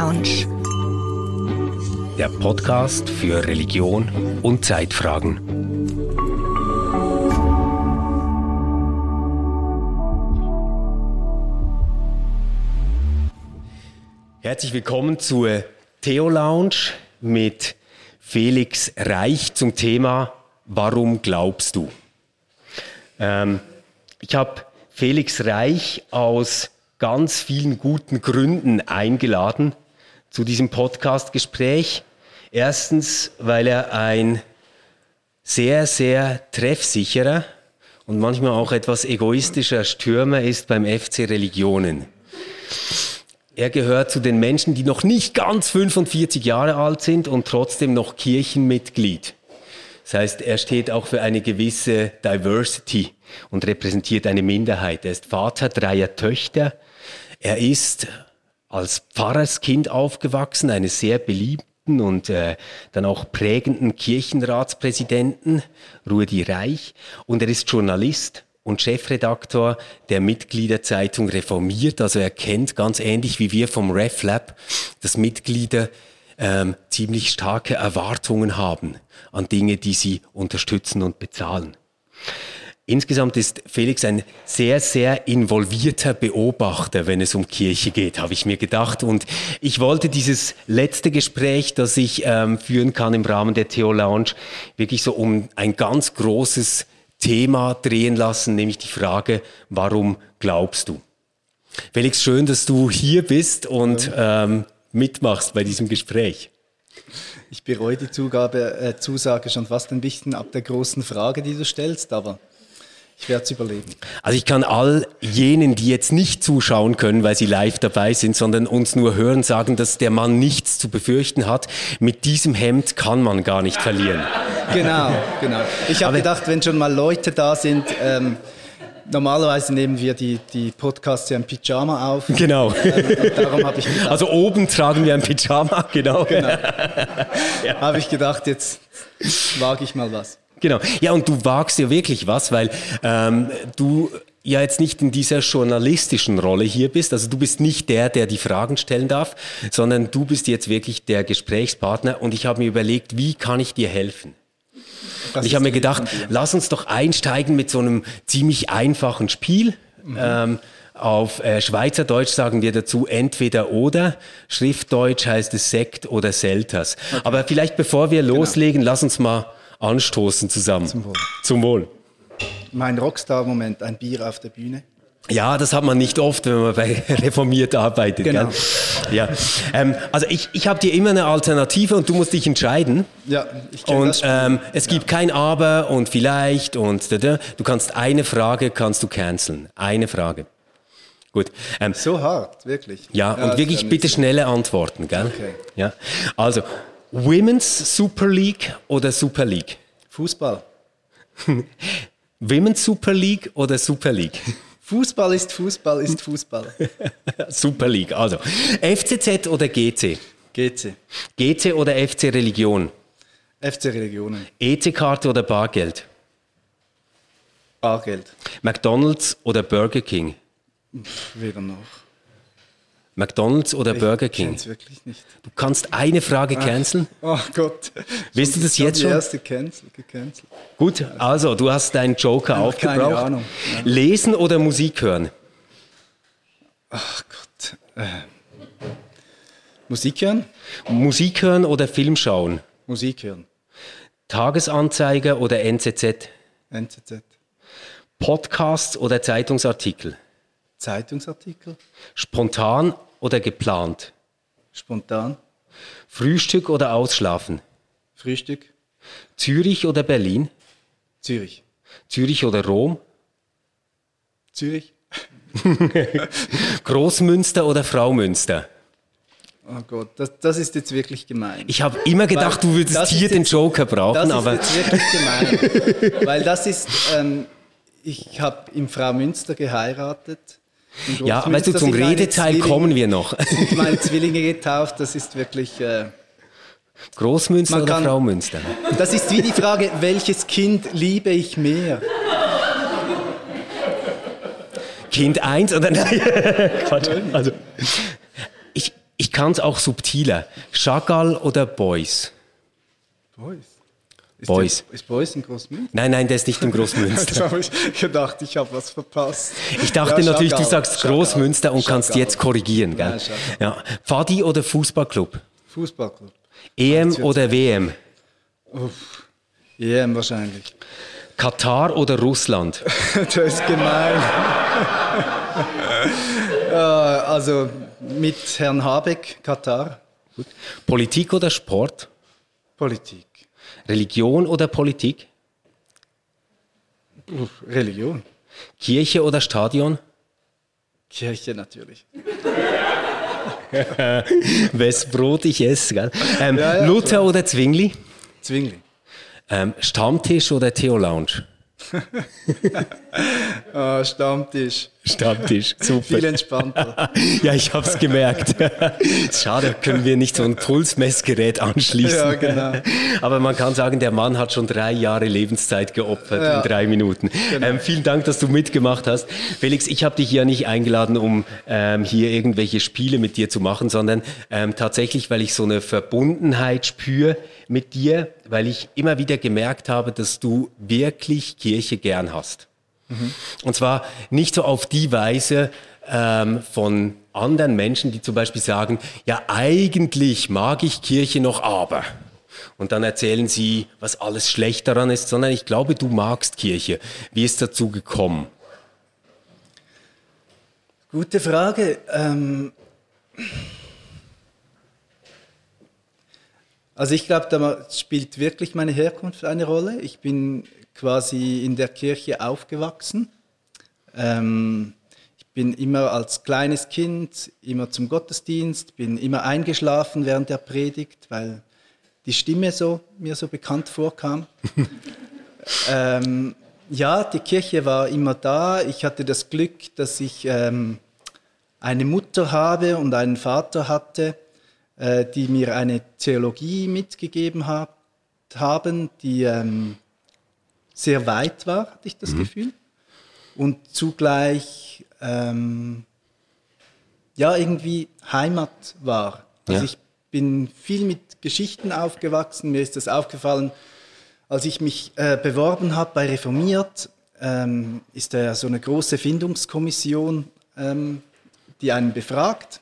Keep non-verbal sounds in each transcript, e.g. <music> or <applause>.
Lounge. Der Podcast für Religion und Zeitfragen. Herzlich willkommen zur Theo Lounge mit Felix Reich zum Thema Warum glaubst du? Ähm, ich habe Felix Reich aus ganz vielen guten Gründen eingeladen zu diesem Podcast-Gespräch. Erstens, weil er ein sehr, sehr treffsicherer und manchmal auch etwas egoistischer Stürmer ist beim FC Religionen. Er gehört zu den Menschen, die noch nicht ganz 45 Jahre alt sind und trotzdem noch Kirchenmitglied. Das heißt, er steht auch für eine gewisse Diversity und repräsentiert eine Minderheit. Er ist Vater dreier Töchter. Er ist als Pfarrerskind aufgewachsen, eines sehr beliebten und äh, dann auch prägenden Kirchenratspräsidenten, Rudi Reich. Und er ist Journalist und Chefredaktor der Mitgliederzeitung Reformiert. Also er kennt ganz ähnlich wie wir vom RefLab, dass Mitglieder ähm, ziemlich starke Erwartungen haben an Dinge, die sie unterstützen und bezahlen. Insgesamt ist Felix ein sehr, sehr involvierter Beobachter, wenn es um Kirche geht, habe ich mir gedacht. Und ich wollte dieses letzte Gespräch, das ich ähm, führen kann im Rahmen der Theo Lounge, wirklich so um ein ganz großes Thema drehen lassen, nämlich die Frage, warum glaubst du? Felix, schön, dass du hier bist und ähm, mitmachst bei diesem Gespräch. Ich bereue die Zugabe, äh, Zusage schon fast ein bisschen ab der großen Frage, die du stellst, aber ich werde es überlegen. Also ich kann all jenen, die jetzt nicht zuschauen können, weil sie live dabei sind, sondern uns nur hören, sagen, dass der Mann nichts zu befürchten hat. Mit diesem Hemd kann man gar nicht verlieren. Genau, genau. Ich habe gedacht, wenn schon mal Leute da sind, ähm, Normalerweise nehmen wir die, die Podcasts ja im Pyjama auf. Genau. Ähm, darum habe ich gedacht, Also oben tragen wir ein Pyjama, genau. genau. <laughs> habe ich gedacht, jetzt wage ich mal was. Genau. Ja, und du wagst ja wirklich was, weil ähm, du ja jetzt nicht in dieser journalistischen Rolle hier bist. Also du bist nicht der, der die Fragen stellen darf, sondern du bist jetzt wirklich der Gesprächspartner. Und ich habe mir überlegt, wie kann ich dir helfen? Das ich habe mir gedacht, lass uns doch einsteigen mit so einem ziemlich einfachen Spiel. Ähm, auf äh, Schweizerdeutsch sagen wir dazu entweder oder. Schriftdeutsch heißt es Sekt oder Selters. Aber vielleicht bevor wir loslegen, lass uns mal anstoßen zusammen. Zum Wohl. Zum Wohl. Mein Rockstar-Moment, ein Bier auf der Bühne. Ja, das hat man nicht oft, wenn man bei <laughs> Reformiert arbeitet. Genau. Gell? Ja. Ähm, also ich, ich habe dir immer eine Alternative und du musst dich entscheiden. Ja, ich kenne Und das Spiel. ähm, es gibt kein Aber und vielleicht und da, da. du kannst eine Frage kannst du canceln. Eine Frage. Gut. Ähm, so hart, wirklich. ja, und das wirklich bitte so. schnelle Antworten, gell? Okay. Ja. Also Women's Super League oder Super League? Fußball. <laughs> Women's Super League oder Super League? Fußball ist Fußball ist Fußball. <laughs> Super League. Also FCZ oder GC? GC. GC oder FC Religion? FC Religionen. EC-Karte oder Bargeld? Bargeld. McDonald's oder Burger King? Weder noch. McDonald's oder Burger Ich King? kenn's wirklich nicht. Du kannst eine Frage canceln. <laughs> Oh Gott. Willst du das Schon jetzt die schon? erste cancel, gecancelt. Gut, also du hast deinen Joker Ja, keine aufgebraucht. Ahnung. Ja. Lesen oder Musik hören? Ach Gott. Äh. Musik hören? Musik hören oder Film schauen? Musik hören. Tagesanzeiger oder NZZ? NZZ. Podcasts oder Zeitungsartikel? Zeitungsartikel? Spontan oder geplant? Spontan? Frühstück oder Ausschlafen? Frühstück? Zürich oder Berlin? Zürich. Zürich oder Rom? Zürich? <laughs> Großmünster oder Fraumünster? Oh Gott, das, das ist jetzt wirklich gemein. Ich habe immer gedacht, Weil du würdest hier den jetzt- Joker brauchen, das ist aber jetzt wirklich gemein. <laughs> Weil das ist, ähm, ich habe in Frau Münster geheiratet. Ja, weißt du, zum Redeteil kommen wir noch. <laughs> sind meine <laughs> Zwillinge getauft, das ist wirklich, äh, Großmünster Man oder kann- Fraumünster? das ist wie die Frage, <laughs> welches Kind liebe ich mehr? Kind 1 oder nein? Quatsch. Also, ich, ich kann es auch subtiler. Chagall oder Beuys? Beuys. Ist Beuys. Der, ist Beuys in Großmünster? Nein, nein, der ist nicht im Großmünster. <laughs> Habe ich gedacht, ich habe was verpasst. Ich dachte Ja, natürlich, du sagst Chagall, Großmünster und kannst jetzt korrigieren. Gell? Chagall. Ja. Pfadi oder Fußballclub? Fußballclub. EM oder WM? EM wahrscheinlich. Katar oder Russland? <laughs> das ist gemein. <laughs> Äh, also mit Herrn Habeck, Katar, Politik oder Sport? Politik. Religion oder Politik? Uff, Religion. Kirche oder Stadion? Kirche natürlich. <laughs> Wes Brot ich esse. Ähm, Ja, ja, Luther oder Zwingli? Zwingli. Ähm, Stammtisch oder Theo Lounge? <laughs> <laughs> Ah, Stammtisch. Stammtisch, super. Viel entspannter. <laughs> ja, ich hab's gemerkt. <laughs> Schade, können wir nicht so ein Pulsmessgerät anschließen. Ja, genau. Aber man kann sagen, der Mann hat schon drei Jahre Lebenszeit geopfert Ja. in drei Minuten. Genau. Ähm, vielen Dank, dass du mitgemacht hast. Felix, ich habe dich ja nicht eingeladen, um ähm, hier irgendwelche Spiele mit dir zu machen, sondern ähm, tatsächlich, weil ich so eine Verbundenheit spüre mit dir, weil ich immer wieder gemerkt habe, dass du wirklich Kirche gern hast. Und zwar nicht so auf die Weise ähm, von anderen Menschen, die zum Beispiel sagen, ja eigentlich mag ich Kirche noch, aber. Und dann erzählen sie, was alles schlecht daran ist, sondern ich glaube, du magst Kirche. Wie ist dazu gekommen? Gute Frage. Ähm also ich glaube, da spielt wirklich meine Herkunft eine Rolle. Ich bin quasi in der Kirche aufgewachsen. Ähm ich bin immer als kleines Kind immer zum Gottesdienst, bin immer eingeschlafen während der Predigt, weil die Stimme so mir so bekannt vorkam. <laughs> ähm, ja, die Kirche war immer da. Ich hatte das Glück, dass ich ähm, eine Mutter habe und einen Vater hatte, äh, die mir eine Theologie mitgegeben hat, haben, die ähm, sehr weit war, hatte ich das Gefühl. Und zugleich ähm, ja irgendwie Heimat war. Also Ja. ich bin viel mit Geschichten aufgewachsen. Mir ist das aufgefallen, als ich mich äh, beworben habe bei Reformiert, ähm, ist da ja so eine große Findungskommission, ähm, die einen befragt.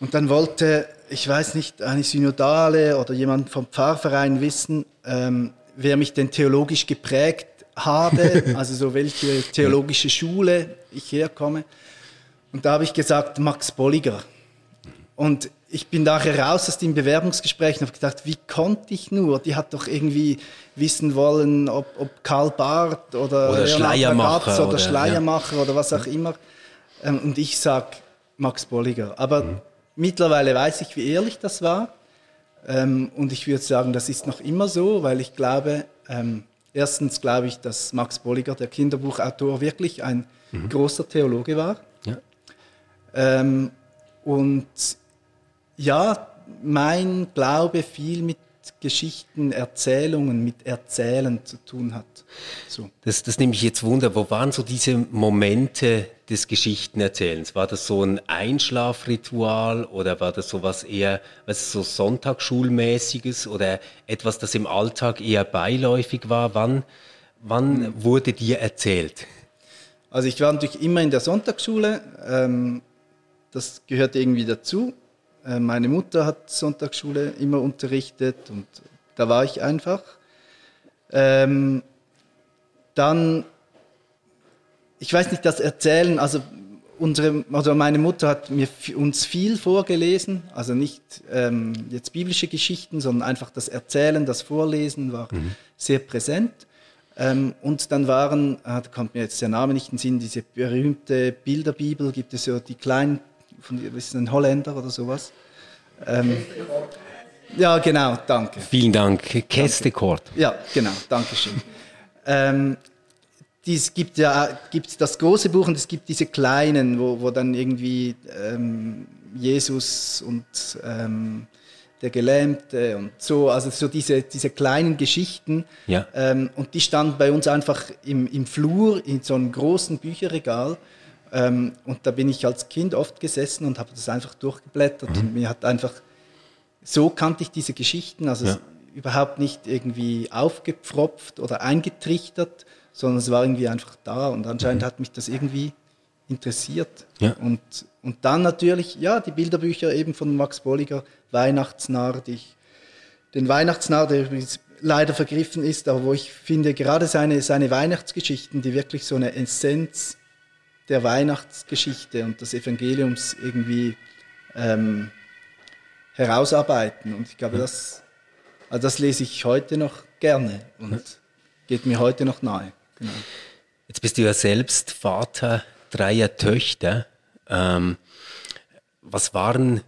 Und dann wollte, ich weiß nicht, eine Synodale oder jemand vom Pfarrverein wissen, ähm, wer mich denn theologisch geprägt habe, <laughs> also so welche theologische Schule ich herkomme. Und da habe ich gesagt, Max Bolliger. Und ich bin nachher raus aus dem Bewerbungsgespräch und habe gedacht, wie konnte ich nur? Die hat doch irgendwie wissen wollen, ob, ob Karl Barth oder, Oder Schleiermacher oder, oder- Schleiermacher oder was auch immer. Ähm, und ich sage Max Bolliger. Aber mittlerweile weiß ich, wie ehrlich das war. Ähm, und ich würde sagen, das ist noch immer so, weil ich glaube, ähm, erstens glaube ich, dass Max Bolliger, der Kinderbuchautor, wirklich ein großer Theologe war. Ja. Ähm, und ja, mein Glaube viel mit Geschichten, Erzählungen, mit Erzählen zu tun hat. So. Das, das nehme ich jetzt Wunder. Wo waren so diese Momente des Geschichtenerzählens? War das so ein Einschlafritual oder war das so was eher, was so Sonntagsschulmäßiges oder etwas, das im Alltag eher beiläufig war? Wann, wann wurde dir erzählt? Also ich war natürlich immer in der Sonntagsschule, ähm, das gehört irgendwie dazu. Äh, meine Mutter hat Sonntagsschule immer unterrichtet und da war ich einfach. Ähm, dann, ich weiß nicht, das Erzählen, also unsere, also meine Mutter hat mir uns viel vorgelesen, also nicht ähm, jetzt biblische Geschichten, sondern einfach das Erzählen, das Vorlesen war sehr präsent. Ähm, und dann waren, ah, da kommt mir jetzt der Name nicht in den Sinn, diese berühmte Bilderbibel, gibt es ja die kleinen, von, ein Holländer oder sowas. Ähm, ja, genau, danke. Vielen Dank. Kestekort. Ja, genau, danke schön. ähm, es gibt ja gibt das große Buch und es gibt diese kleinen, wo, wo dann irgendwie ähm, Jesus und ähm, der Gelähmte und so, also so diese, diese kleinen Geschichten. Ja. Ähm, und die standen bei uns einfach im, im Flur in so einem großen Bücherregal. Ähm, und da bin ich als Kind oft gesessen und habe das einfach durchgeblättert. Mhm. Und mir hat einfach, so kannte ich diese Geschichten, also ja. überhaupt nicht irgendwie aufgepfropft oder eingetrichtert, sondern es war irgendwie einfach da. Und anscheinend mhm. hat mich das irgendwie interessiert. Ja. Und, und dann natürlich, ja, die Bilderbücher eben von Max Bolliger, Weihnachtsnarr, die ich, den Weihnachtsnarr, der übrigens leider vergriffen ist, aber wo ich finde, gerade seine, seine Weihnachtsgeschichten, die wirklich so eine Essenz der Weihnachtsgeschichte und des Evangeliums irgendwie ähm, herausarbeiten. Und ich glaube, das, also das lese ich heute noch gerne und geht mir heute noch nahe. Genau. Jetzt bist du ja selbst Vater dreier Töchter. Ähm, was waren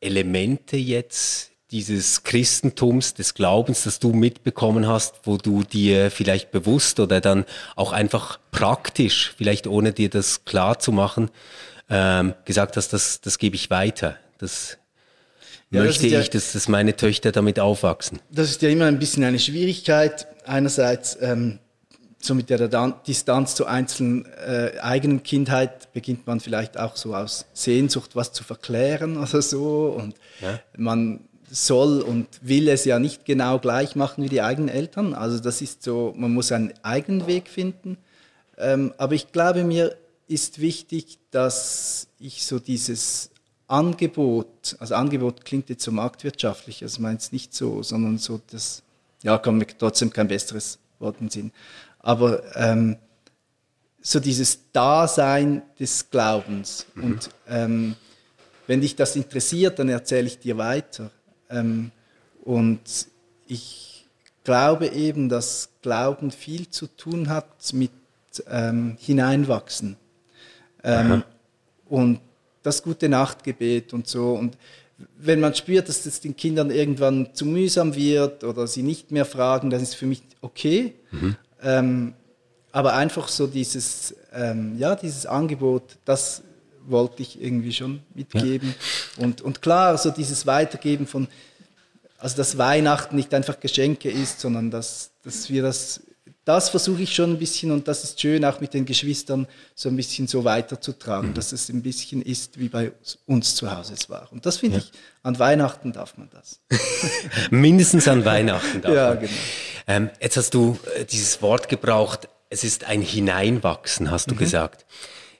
Elemente jetzt dieses Christentums, des Glaubens, das du mitbekommen hast, wo du dir vielleicht bewusst oder dann auch einfach praktisch, vielleicht ohne dir das klar zu machen, ähm, gesagt hast, das, das gebe ich weiter. Das ja, möchte das ich, ja, dass, dass meine Töchter damit aufwachsen. Das ist ja immer ein bisschen eine Schwierigkeit. Einerseits ähm, so mit der Distanz zur einzelnen äh, eigenen Kindheit beginnt man vielleicht auch so aus Sehnsucht was zu verklären oder so und ja. man soll und will es ja nicht genau gleich machen wie die eigenen Eltern. Also das ist so, man muss einen eigenen Weg finden. Ähm, aber ich glaube, mir ist wichtig, dass ich so dieses Angebot, also Angebot klingt jetzt so marktwirtschaftlich, also meint es nicht so, sondern so das, ja, kommt mir trotzdem kein besseres Wort in Sinn. Aber ähm, so dieses Dasein des Glaubens. Mhm. Und ähm, wenn dich das interessiert, dann erzähle ich dir weiter. Ähm, und ich glaube eben, dass Glauben viel zu tun hat mit ähm, Hineinwachsen. Ähm, und das gute Nachtgebet und so. Und wenn man spürt, dass das den Kindern irgendwann zu mühsam wird oder sie nicht mehr fragen, dann ist für mich okay. Mhm. Ähm, aber einfach so dieses, ähm, ja, dieses Angebot, das wollte ich irgendwie schon mitgeben. Ja. Und, und klar, so dieses Weitergeben von, also dass Weihnachten nicht einfach Geschenke ist, sondern dass, dass wir das, das versuche ich schon ein bisschen und das ist schön, auch mit den Geschwistern so ein bisschen so weiterzutragen, mhm. dass es ein bisschen ist, wie bei uns zu Hause es war. Und das finde ja. ich, an Weihnachten darf man das. <laughs> Mindestens an Weihnachten darf ja, man. Genau. Ähm, jetzt hast du äh, dieses Wort gebraucht, es ist ein Hineinwachsen, hast du mhm. gesagt.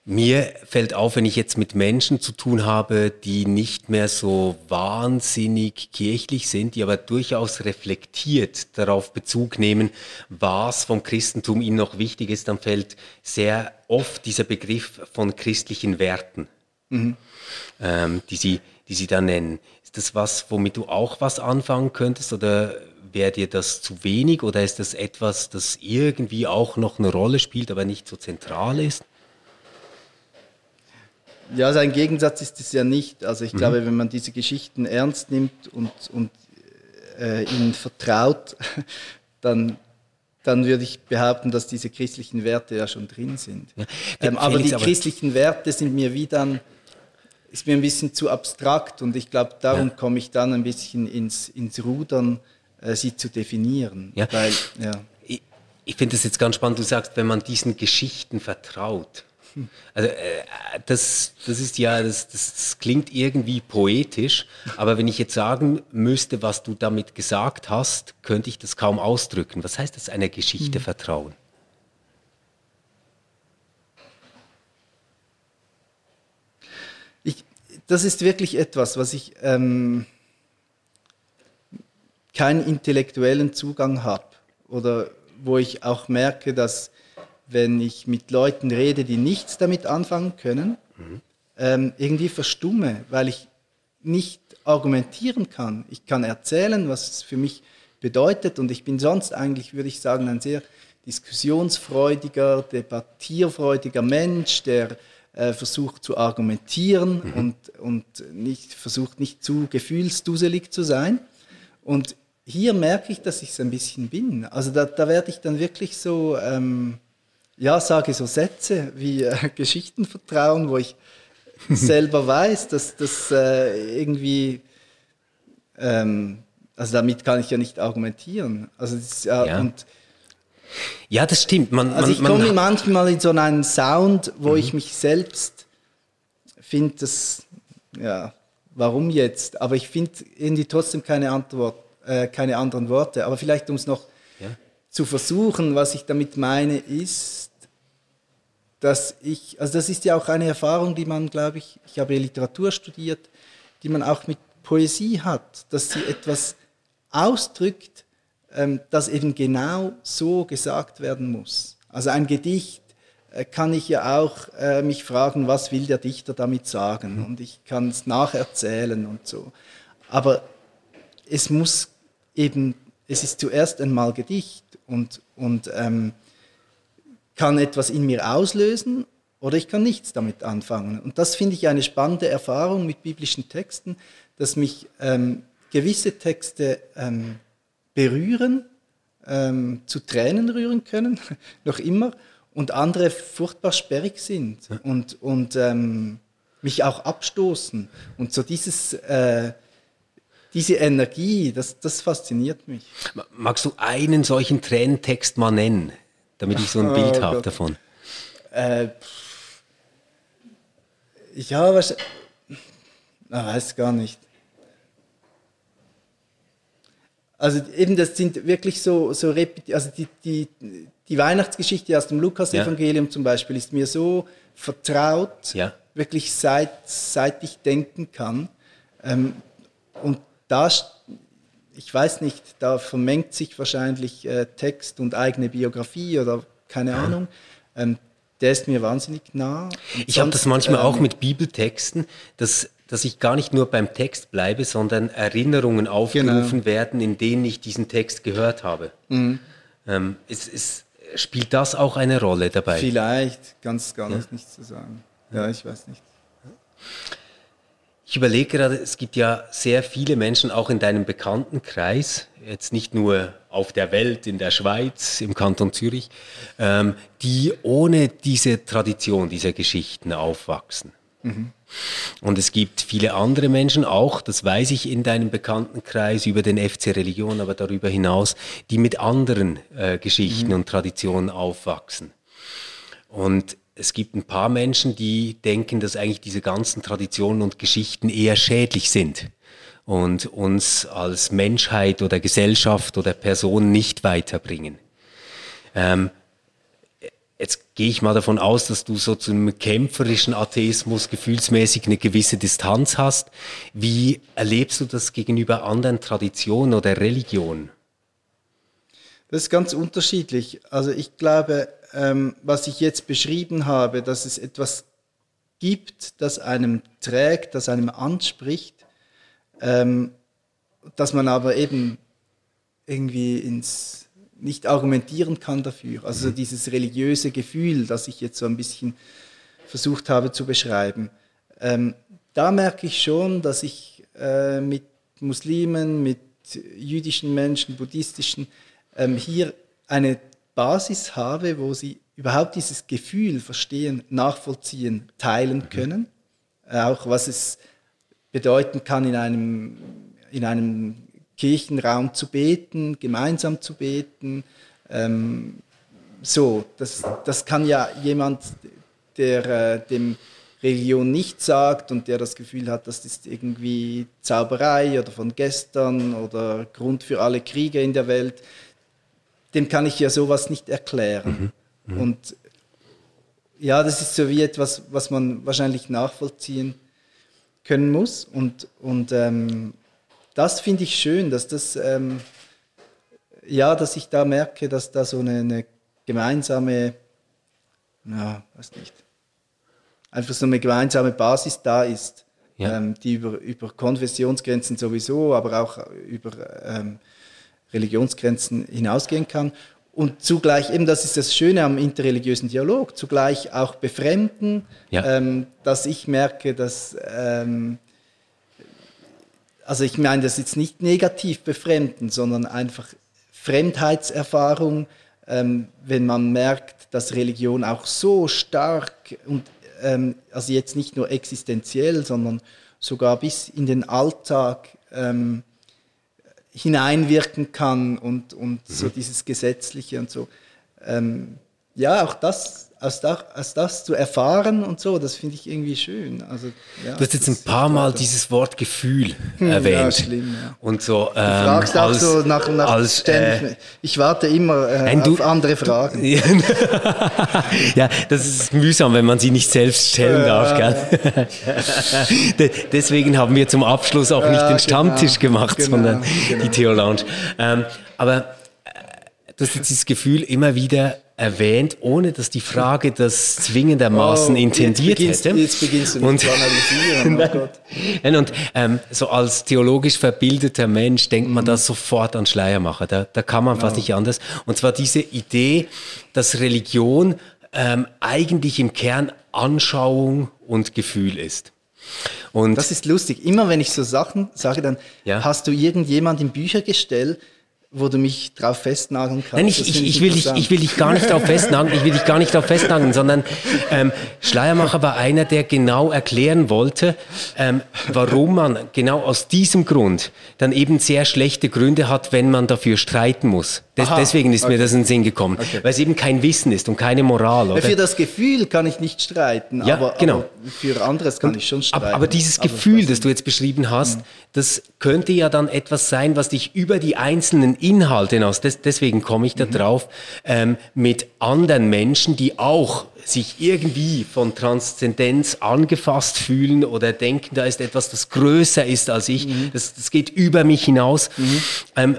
Mir fällt auf, wenn ich jetzt mit Menschen zu tun habe, die nicht mehr so wahnsinnig kirchlich sind, die aber durchaus reflektiert darauf Bezug nehmen, was vom Christentum ihnen noch wichtig ist, dann fällt sehr oft dieser Begriff von christlichen Werten, mhm. ähm, die, sie, die sie da nennen. Ist das was, womit du auch was anfangen könntest oder wäre dir das zu wenig oder ist das etwas, das irgendwie auch noch eine Rolle spielt, aber nicht so zentral ist? Ja, sein Gegensatz ist es ja nicht. Also ich mhm. glaube, wenn man diese Geschichten ernst nimmt und, und äh, ihnen vertraut, <laughs> dann, dann würde ich behaupten, dass diese christlichen Werte ja schon drin sind. Ja. Ähm, aber die aber christlichen Werte sind mir wie dann, ist mir ein bisschen zu abstrakt und ich glaube, darum ja. komme ich dann ein bisschen ins, ins Rudern, äh, sie zu definieren. Ja. Weil, ja. Ich, ich finde es jetzt ganz spannend, du sagst, wenn man diesen Geschichten vertraut, also äh, das, das ist ja, das, das klingt irgendwie poetisch, aber wenn ich jetzt sagen müsste, was du damit gesagt hast, könnte ich das kaum ausdrücken. Was heißt das, einer Geschichte mhm. vertrauen? Ich, das ist wirklich etwas, was ich ähm, keinen intellektuellen Zugang habe oder wo ich auch merke, dass wenn ich mit Leuten rede, die nichts damit anfangen können, mhm. ähm, irgendwie verstumme, weil ich nicht argumentieren kann. Ich kann erzählen, was es für mich bedeutet und ich bin sonst eigentlich, würde ich sagen, ein sehr diskussionsfreudiger, debattierfreudiger Mensch, der äh, versucht zu argumentieren mhm. und, und nicht, versucht nicht zu gefühlsduselig zu sein. Und hier merke ich, dass ich es ein bisschen bin. Also da, da werde ich dann wirklich so... Ähm, ja, sage so Sätze wie äh, <laughs> Geschichtenvertrauen, wo ich selber weiß, dass das äh, irgendwie, ähm, also damit kann ich ja nicht argumentieren. Also das, ja, ja. Und, Ja, das stimmt. Man, also ich komme manchmal in so einen Sound, wo mhm. ich mich selbst finde, das, ja, warum jetzt? Aber ich finde irgendwie trotzdem keine Antwort, äh, keine anderen Worte. Aber vielleicht, um es noch. Zu versuchen, was ich damit meine, ist, dass ich, also das ist ja auch eine Erfahrung, die man, glaube ich, ich habe Literatur studiert, die man auch mit Poesie hat, dass sie etwas ausdrückt, ähm, das eben genau so gesagt werden muss. Also ein Gedicht äh, kann ich ja auch äh, mich fragen, was will der Dichter damit sagen? Mhm. Und ich kann es nacherzählen und so. Aber es muss eben, es ist zuerst einmal Gedicht und, und ähm, kann etwas in mir auslösen oder ich kann nichts damit anfangen. Und das finde ich eine spannende Erfahrung mit biblischen Texten, dass mich ähm, gewisse Texte ähm, berühren, ähm, zu Tränen rühren können, <laughs> noch immer, und andere furchtbar sperrig sind und, und ähm, mich auch abstoßen. Und so dieses, äh, diese Energie, das, das fasziniert mich. Magst du einen solchen Tränentext mal nennen, damit ich so ein <laughs> Bild oh, habe davon? Äh, ja, was, ich weiß gar nicht. Also eben, das sind wirklich so, so also die, die, die Weihnachtsgeschichte aus dem Lukas-Evangelium ja. zum Beispiel ist mir so vertraut, ja. wirklich seit, seit ich denken kann. Ähm, und da, ich weiß nicht, da vermengt sich wahrscheinlich äh, Text und eigene Biografie oder keine ja. Ahnung. Ähm, der ist mir wahnsinnig nah. ich habe das manchmal ähm, auch mit Bibeltexten, dass dass ich gar nicht nur beim Text bleibe, sondern Erinnerungen aufgerufen genau. werden, in denen ich diesen Text gehört habe. Mhm. Ähm, ist, ist, spielt das auch eine Rolle dabei? Vielleicht, ganz gar ja? nicht zu sagen. Ja, ich weiß nicht. Ich überlege gerade, es gibt ja sehr viele Menschen auch in deinem Bekanntenkreis, jetzt nicht nur auf der Welt, in der Schweiz, im Kanton Zürich, ähm, die ohne diese Tradition dieser Geschichten aufwachsen. Mhm. Und es gibt viele andere Menschen auch, das weiß ich in deinem Bekanntenkreis über den FC Religion, aber darüber hinaus, die mit anderen äh, Geschichten mhm. und Traditionen aufwachsen. Und es gibt ein paar Menschen, die denken, dass eigentlich diese ganzen Traditionen und Geschichten eher schädlich sind und uns als Menschheit oder Gesellschaft oder Person nicht weiterbringen. Ähm, Jetzt gehe ich mal davon aus, dass du so zum kämpferischen Atheismus gefühlsmäßig eine gewisse Distanz hast. Wie erlebst du das gegenüber anderen Traditionen oder Religionen? Das ist ganz unterschiedlich. Also ich glaube, was ich jetzt beschrieben habe, dass es etwas gibt, das einem trägt, das einem anspricht, ähm, dass man aber eben irgendwie ins nicht argumentieren kann dafür. Also dieses religiöse Gefühl, das ich jetzt so ein bisschen versucht habe zu beschreiben. Ähm, da merke ich schon, dass ich äh, mit Muslimen, mit jüdischen Menschen, buddhistischen, ähm, hier eine Basis habe, wo sie überhaupt dieses Gefühl verstehen, nachvollziehen, teilen mhm. können. Äh, auch was es bedeuten kann, in einem, in einem Kirchenraum zu beten, gemeinsam zu beten. Ähm, so, das, das kann ja jemand, der äh, dem Religion nicht sagt und der das Gefühl hat, das ist irgendwie Zauberei oder von gestern oder Grund für alle Kriege in der Welt, dem kann ich ja sowas nicht erklären. Mhm. Mhm. Und ja, das ist so wie etwas, was man wahrscheinlich nachvollziehen können muss. Und, und ähm, das finde ich schön, dass das, ähm, ja, dass ich da merke, dass da so eine, eine gemeinsame, ja, weiß nicht, einfach so eine gemeinsame Basis da ist, ja. ähm, die über, über Konfessionsgrenzen sowieso, aber auch über ähm, Religionsgrenzen hinausgehen kann. Und zugleich, eben das ist das Schöne am interreligiösen Dialog, zugleich auch befremden, ja. ähm, dass ich merke, dass ähm, also ich meine das jetzt nicht negativ befremden, sondern einfach Fremdheitserfahrung, ähm, wenn man merkt, dass Religion auch so stark und ähm, also jetzt nicht nur existenziell, sondern sogar bis in den Alltag ähm, hineinwirken kann und, und mhm. so dieses Gesetzliche und so. ähm, ja, auch das aus das, aus das zu erfahren und so, das finde ich irgendwie schön. Also, ja, du hast jetzt ein paar Mal dieses Wort Gefühl <laughs> erwähnt. Ja, schlimm, ja. Und so, ähm, du fragst als, auch so nach, nach als, äh, Ich warte immer äh, nein, auf andere Fragen. <laughs> <laughs> ja, das ist mühsam, wenn man sie nicht selbst stellen darf. Gell? Deswegen haben wir zum Abschluss auch nicht den genau. Stammtisch genau, gemacht, genau, sondern genau. die Theo Lounge. Ähm, aber äh, du hast jetzt dieses Gefühl immer wieder erwähnt, ohne dass die Frage das zwingendermaßen oh, intendiert jetzt hätte. Jetzt beginnst du und, zu analysieren. Oh <laughs> Gott. Nein, und ähm, so als theologisch verbildeter Mensch denkt man mhm. da sofort an Schleiermacher. Da, da kann man fast nicht anders. Und zwar diese Idee, dass Religion ähm, eigentlich im Kern Anschauung und Gefühl ist. Und das ist lustig. Immer wenn ich so Sachen sage, dann ja. hast du irgendjemand im Büchergestell, wo du mich drauf festnageln kannst. Nein, ich, ich, ich, will dich, ich will dich gar nicht drauf festnageln, ich will dich gar nicht drauf festnageln, sondern ähm, Schleiermacher war einer, der genau erklären wollte, ähm, warum man genau aus diesem Grund dann eben sehr schlechte Gründe hat, wenn man dafür streiten muss. Des, deswegen ist okay. mir das in den Sinn gekommen, okay. weil es eben kein Wissen ist und keine Moral. Oder? Für das Gefühl kann ich nicht streiten, ja, aber, genau. aber für anderes kann ich schon streiten. Aber, aber dieses aber Gefühl, das du jetzt beschrieben hast, mhm. das könnte ja dann etwas sein, was dich über die einzelnen Inhalte hinaus, des, deswegen komme ich da mhm. drauf, ähm, mit anderen Menschen, die auch sich irgendwie von Transzendenz angefasst fühlen oder denken, da ist etwas, das größer ist als ich, mhm. das, das geht über mich hinaus, mhm. ähm, äh,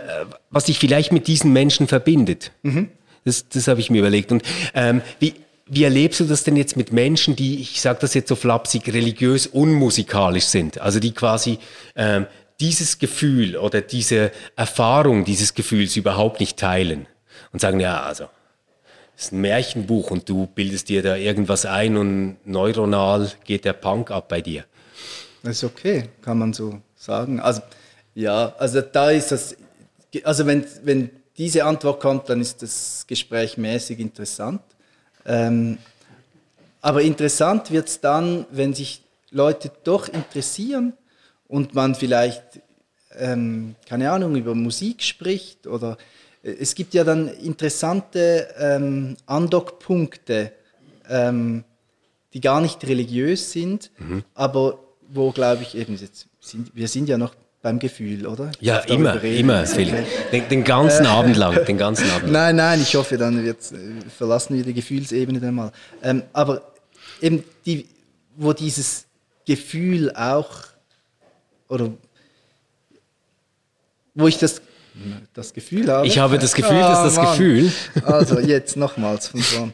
was sich vielleicht mit diesen Menschen verbindet. Mhm. Das, das habe ich mir überlegt. Und ähm, wie, wie erlebst du das denn jetzt mit Menschen, die, ich sage das jetzt so flapsig, religiös unmusikalisch sind? Also die quasi ähm, dieses Gefühl oder diese Erfahrung dieses Gefühls überhaupt nicht teilen und sagen, ja, also es ist ein Märchenbuch und du bildest dir da irgendwas ein und neuronal geht der Punk ab bei dir. Das ist okay, kann man so sagen. Also ja, also da ist das, also wenn, wenn diese Antwort kommt, dann ist das Gespräch mäßig interessant. Ähm, aber interessant wird es dann, wenn sich Leute doch interessieren und man vielleicht, ähm, keine Ahnung, über Musik spricht oder es gibt ja dann interessante ähm, Andockpunkte, ähm, die gar nicht religiös sind, mhm. aber wo, glaube ich, eben, jetzt sind, wir sind ja noch beim Gefühl, oder? Ich ja, immer, immer, Philipp. Den, den, ganzen äh, Abend lang, den ganzen Abend Nein, nein, ich hoffe, dann wird, äh, verlassen wir die Gefühlsebene dann mal. Ähm, aber eben, die, wo dieses Gefühl auch, oder wo ich das das Gefühl habe. Ich habe das Gefühl, ah, dass das Mann. Gefühl. Also jetzt nochmals von vorn.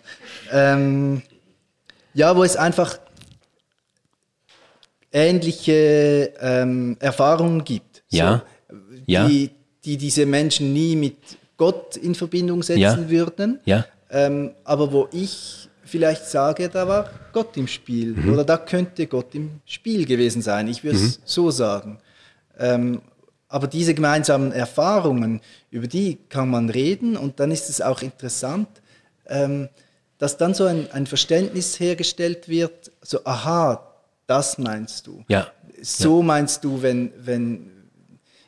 Ähm, ja, wo es einfach ähnliche ähm, Erfahrungen gibt. Ja. So, ja. Die, die diese Menschen nie mit Gott in Verbindung setzen ja. würden. Ja. Ähm, aber wo ich vielleicht sage, da war Gott im Spiel mhm. oder da könnte Gott im Spiel gewesen sein. Ich würde es mhm. so sagen. Ähm, aber diese gemeinsamen Erfahrungen, über die kann man reden und dann ist es auch interessant, ähm, dass dann so ein, ein, Verständnis hergestellt wird, so, aha, das meinst du. Ja. So ja. meinst du, wenn, wenn,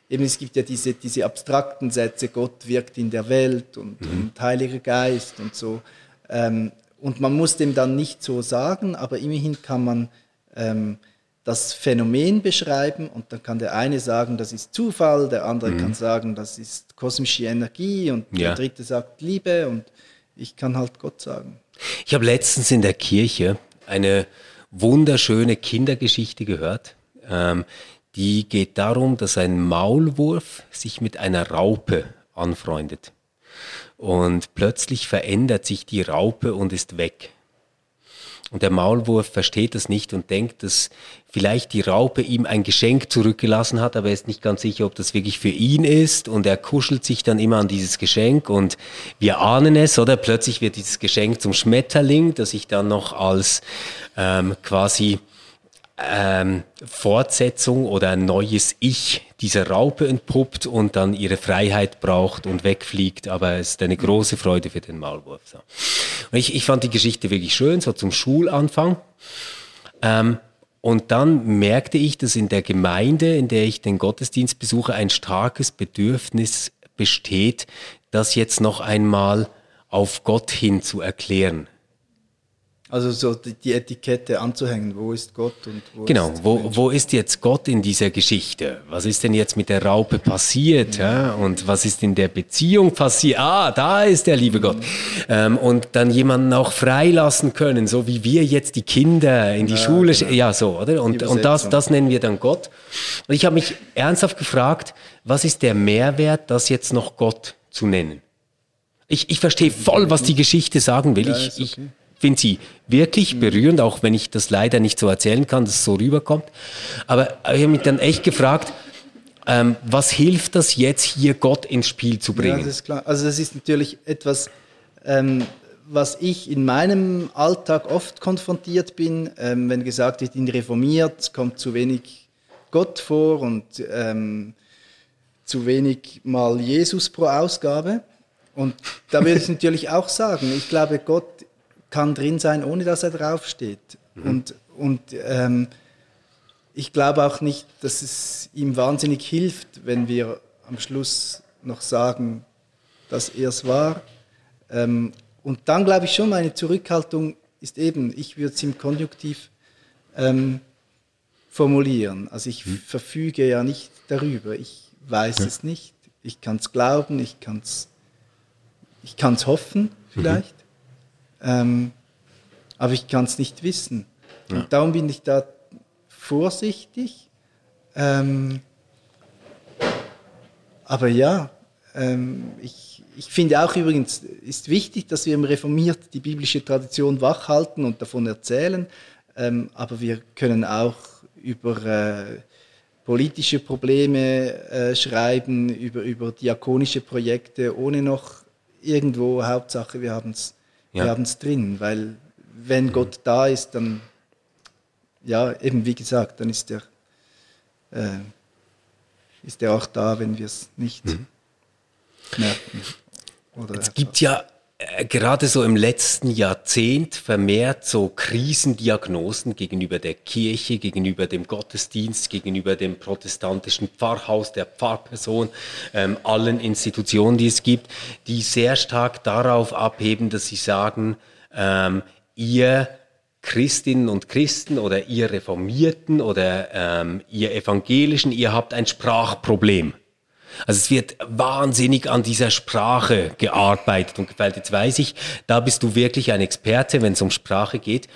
eben es gibt ja diese, diese abstrakten Sätze, Gott wirkt in der Welt und, mhm. und Heiliger Geist und so. Ähm, und man muss dem dann nicht so sagen, aber immerhin kann man ähm, das Phänomen beschreiben und dann kann der eine sagen, das ist Zufall, der andere mhm. kann sagen, das ist kosmische Energie und ja. der dritte sagt Liebe und ich kann halt Gott sagen. Ich habe letztens in der Kirche eine wunderschöne Kindergeschichte gehört. Ähm, die geht darum, dass ein Maulwurf sich mit einer Raupe anfreundet. Und plötzlich verändert sich die Raupe und ist weg. Und der Maulwurf versteht das nicht und denkt, dass vielleicht die Raupe ihm ein Geschenk zurückgelassen hat, aber er ist nicht ganz sicher, ob das wirklich für ihn ist. Und er kuschelt sich dann immer an dieses Geschenk und wir ahnen es, oder? Plötzlich wird dieses Geschenk zum Schmetterling, das sich dann noch als ähm, quasi ähm, Fortsetzung oder ein neues Ich dieser Raupe entpuppt und dann ihre Freiheit braucht und wegfliegt. Aber es ist eine große Freude für den Maulwurf. So. Und ich, ich fand die Geschichte wirklich schön, so zum Schulanfang. Ähm, und dann merkte ich, dass in der Gemeinde, in der ich den Gottesdienst besuche, ein starkes Bedürfnis besteht, das jetzt noch einmal auf Gott hin zu erklären. Also so die, die, Etikette anzuhängen, wo ist Gott und wo genau, ist wo, wo ist jetzt Gott in dieser Geschichte? Was ist denn jetzt mit der Raupe passiert? Ja. ja? Und was ist in der Beziehung passiert? Ah, da ist der liebe Gott. Ähm, und dann jemanden auch freilassen können, so wie wir jetzt die Kinder in die ja, Schule, genau. ja so, oder? Und, und das, das nennen wir dann Gott. Und ich habe mich ernsthaft gefragt, was ist der Mehrwert, das jetzt noch Gott zu nennen? Ich, ich verstehe voll, was die Geschichte sagen will. Ja, ich, okay. ich finde sie wirklich berührend, auch wenn ich das leider nicht so erzählen kann, dass es so rüberkommt. Aber ich habe mich dann echt gefragt, ähm, was hilft das jetzt hier Gott ins Spiel zu bringen? Ja, das ist klar. Also das ist natürlich etwas, ähm, was ich in meinem Alltag oft konfrontiert bin, ähm, wenn gesagt wird, in reformiert, kommt zu wenig Gott vor und ähm, zu wenig mal Jesus pro Ausgabe. Und da würde ich <laughs> natürlich auch sagen, ich glaube, Gott kann drin sein, ohne dass er draufsteht. Mhm. Und, und ähm, ich glaube auch nicht, dass es ihm wahnsinnig hilft, wenn wir am Schluss noch sagen, dass er es war. Ähm, und dann glaube ich schon, meine Zurückhaltung ist eben, ich würde es im Konjunktiv ähm, formulieren. Also ich mhm. verfüge ja nicht darüber. Ich weiß ja. es nicht. Ich kann es glauben, ich kann es ich hoffen vielleicht. Ähm, aber ich kann es nicht wissen. Ja. Und darum bin ich da vorsichtig. Ähm, aber ja, ähm, ich, ich finde auch übrigens, ist wichtig, dass wir im Reformiert die biblische Tradition wachhalten und davon erzählen. Ähm, aber wir können auch über äh, politische Probleme äh, schreiben, über, über diakonische Projekte, ohne noch irgendwo, Hauptsache, wir haben es ja. drin, weil wenn mhm. Gott da ist, dann, ja, eben wie gesagt, dann ist er, äh, ist er auch da, wenn wir es nicht mhm. merken. Oder es gibt ja gerade so im letzten Jahrzehnt vermehrt so Krisendiagnosen gegenüber der Kirche, gegenüber dem Gottesdienst, gegenüber dem protestantischen Pfarrhaus, der Pfarrperson, ähm, allen Institutionen, die es gibt, die sehr stark darauf abheben, dass sie sagen, ähm, ihr Christinnen und Christen oder ihr Reformierten oder ähm, ihr Evangelischen, ihr habt ein Sprachproblem. Also es wird wahnsinnig an dieser Sprache gearbeitet und gefällt. Jetzt weiß ich, da bist du wirklich ein Experte, wenn es um Sprache geht.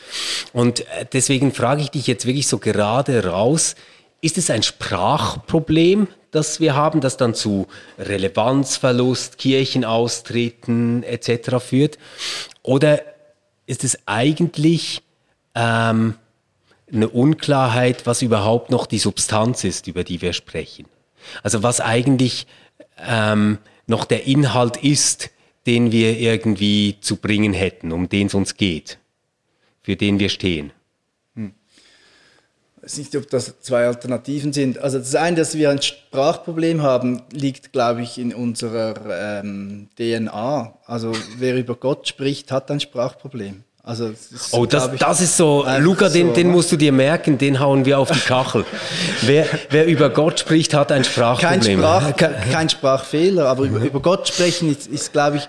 Und äh, deswegen frage ich dich jetzt wirklich so gerade raus, ist es ein Sprachproblem, das wir haben, das dann zu Relevanzverlust, Kirchenaustritten etc. führt? Oder ist es eigentlich ähm, eine Unklarheit, was überhaupt noch die Substanz ist, über die wir sprechen. Also was eigentlich ähm, noch der Inhalt ist, den wir irgendwie zu bringen hätten, um den es uns geht, für den wir stehen. Hm. Ich weiß nicht, ob das zwei Alternativen sind. Also das eine, dass wir ein Sprachproblem haben, liegt, glaube ich, in unserer ähm, DNA. Also wer über Gott spricht, hat ein Sprachproblem. Also das oh, das, das ist so, Luca, den, so, den musst du dir merken, den hauen wir auf die Kachel. <laughs> wer, wer über Gott spricht, hat ein Sprachproblem. Kein, Sprach, <laughs> kein Sprachfehler, aber über, über Gott sprechen ist, ist glaube ich,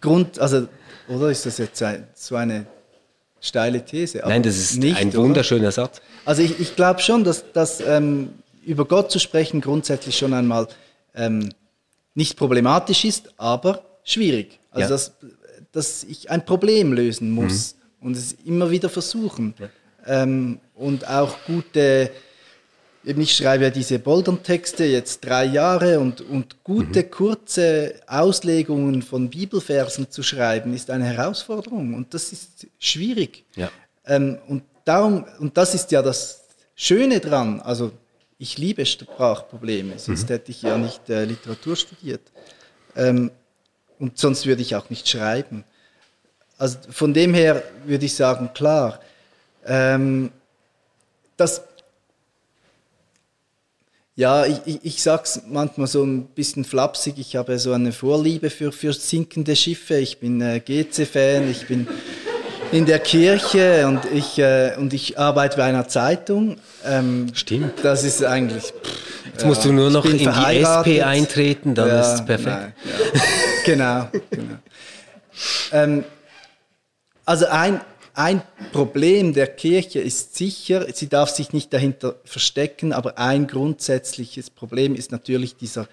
Grund, also, oder ist das jetzt so eine steile These? Nein, das ist nicht, ein wunderschöner oder? Satz. Also ich, ich glaube schon, dass, dass ähm, über Gott zu sprechen grundsätzlich schon einmal ähm, nicht problematisch ist, aber schwierig. Also ja. dass, dass ich ein Problem lösen muss. Mhm und es immer wieder versuchen. Ja. Ähm, und auch gute, eben ich schreibe ja diese Boldern-Texte jetzt drei Jahre und, und gute, mhm. kurze Auslegungen von Bibelversen zu schreiben, ist eine Herausforderung und das ist schwierig. Ja. Ähm, und darum, und das ist ja das Schöne dran, also ich liebe Sprachprobleme, sonst mhm. hätte ich ja nicht äh, Literatur studiert. Ähm, und sonst würde ich auch nicht schreiben. Also von dem her würde ich sagen, klar. Ähm, das, ja, ich, ich, ich sage es manchmal so ein bisschen flapsig, ich habe so eine Vorliebe für, für sinkende Schiffe. Ich bin äh, GC-Fan, ich bin in der Kirche und ich, äh, und ich arbeite bei einer Zeitung. Ähm, Stimmt. Das ist eigentlich. Pff, Jetzt musst du nur noch in die SP eintreten, dann ja, ist es perfekt. Nein, ja. <laughs> genau, genau. Ähm, also ein, ein Problem der Kirche ist sicher, sie darf sich nicht dahinter verstecken, aber ein grundsätzliches Problem ist natürlich dieser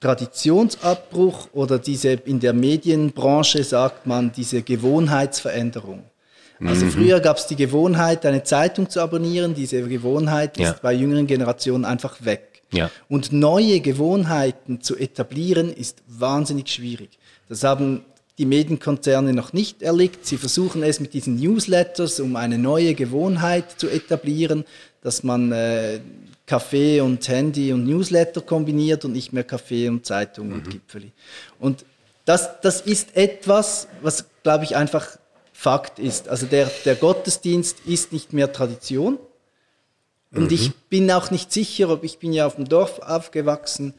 Traditionsabbruch oder diese in der Medienbranche sagt man diese Gewohnheitsveränderung. Also mhm. früher gab es die Gewohnheit, eine Zeitung zu abonnieren. Diese Gewohnheit ja. ist bei jüngeren Generationen einfach weg. Ja. Und neue Gewohnheiten zu etablieren ist wahnsinnig schwierig. Das haben die Medienkonzerne noch nicht erlickt. Sie versuchen es mit diesen Newsletters, um eine neue Gewohnheit zu etablieren, dass man äh, Kaffee und Handy und Newsletter kombiniert und nicht mehr Kaffee und Zeitung mhm. und Gipfeli. Und das, das ist etwas, was, glaube ich, einfach Fakt ist. Also der, der Gottesdienst ist nicht mehr Tradition. Und mhm. ich bin auch nicht sicher, ob ich bin ja auf dem Dorf aufgewachsen,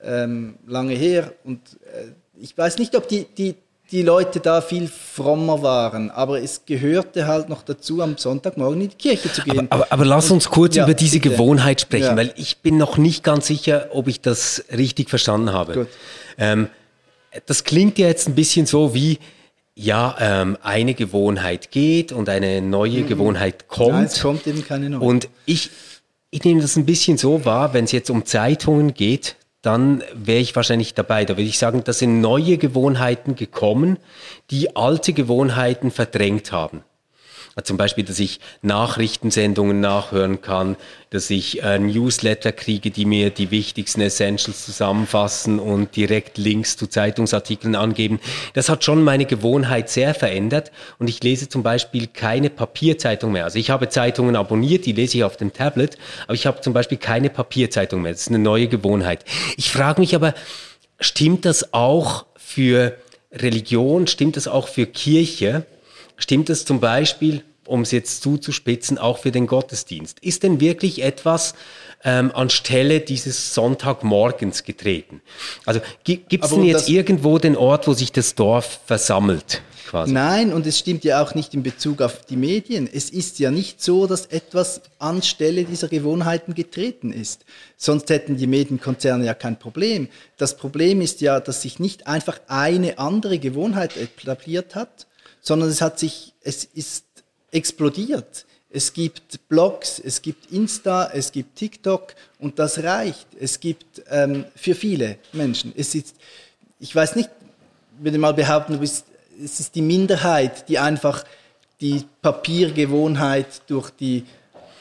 ähm, lange her. Und äh, ich weiß nicht, ob die, die, die Leute da viel frommer waren, aber es gehörte halt noch dazu, am Sonntagmorgen in die Kirche zu gehen. Aber, aber, aber lass uns kurz ja, über diese bitte. Gewohnheit sprechen, ja. weil ich bin noch nicht ganz sicher, ob ich das richtig verstanden habe. Ähm, das klingt ja jetzt ein bisschen so wie, ja, ähm, eine Gewohnheit geht und eine neue mhm. Gewohnheit kommt. Ja, es kommt eben keine neue. Und ich, ich nehme das ein bisschen so wahr, wenn es jetzt um Zeitungen geht, dann wäre ich wahrscheinlich dabei. Da würde ich sagen, da sind neue Gewohnheiten gekommen, die alte Gewohnheiten verdrängt haben. Zum Beispiel, dass ich Nachrichtensendungen nachhören kann, dass ich äh, Newsletter kriege, die mir die wichtigsten Essentials zusammenfassen und direkt Links zu Zeitungsartikeln angeben. Das hat schon meine Gewohnheit sehr verändert und ich lese zum Beispiel keine Papierzeitung mehr. Also ich habe Zeitungen abonniert, die lese ich auf dem Tablet, aber ich habe zum Beispiel keine Papierzeitung mehr. Das ist eine neue Gewohnheit. Ich frage mich aber, stimmt das auch für Religion, stimmt das auch für Kirche? Stimmt es zum Beispiel, um es jetzt zuzuspitzen, auch für den Gottesdienst? Ist denn wirklich etwas ähm, anstelle dieses Sonntagmorgens getreten? Also gibt es denn jetzt irgendwo den Ort, wo sich das Dorf versammelt? Quasi? Nein, und es stimmt ja auch nicht in Bezug auf die Medien. Es ist ja nicht so, dass etwas anstelle dieser Gewohnheiten getreten ist. Sonst hätten die Medienkonzerne ja kein Problem. Das Problem ist ja, dass sich nicht einfach eine andere Gewohnheit etabliert hat, sondern es hat sich, es ist explodiert. Es gibt Blogs, es gibt Insta, es gibt TikTok und das reicht. Es gibt ähm, für viele Menschen. Es ist, ich weiß nicht, würde mal behaupten, bist, es ist die Minderheit, die einfach die Papiergewohnheit durch die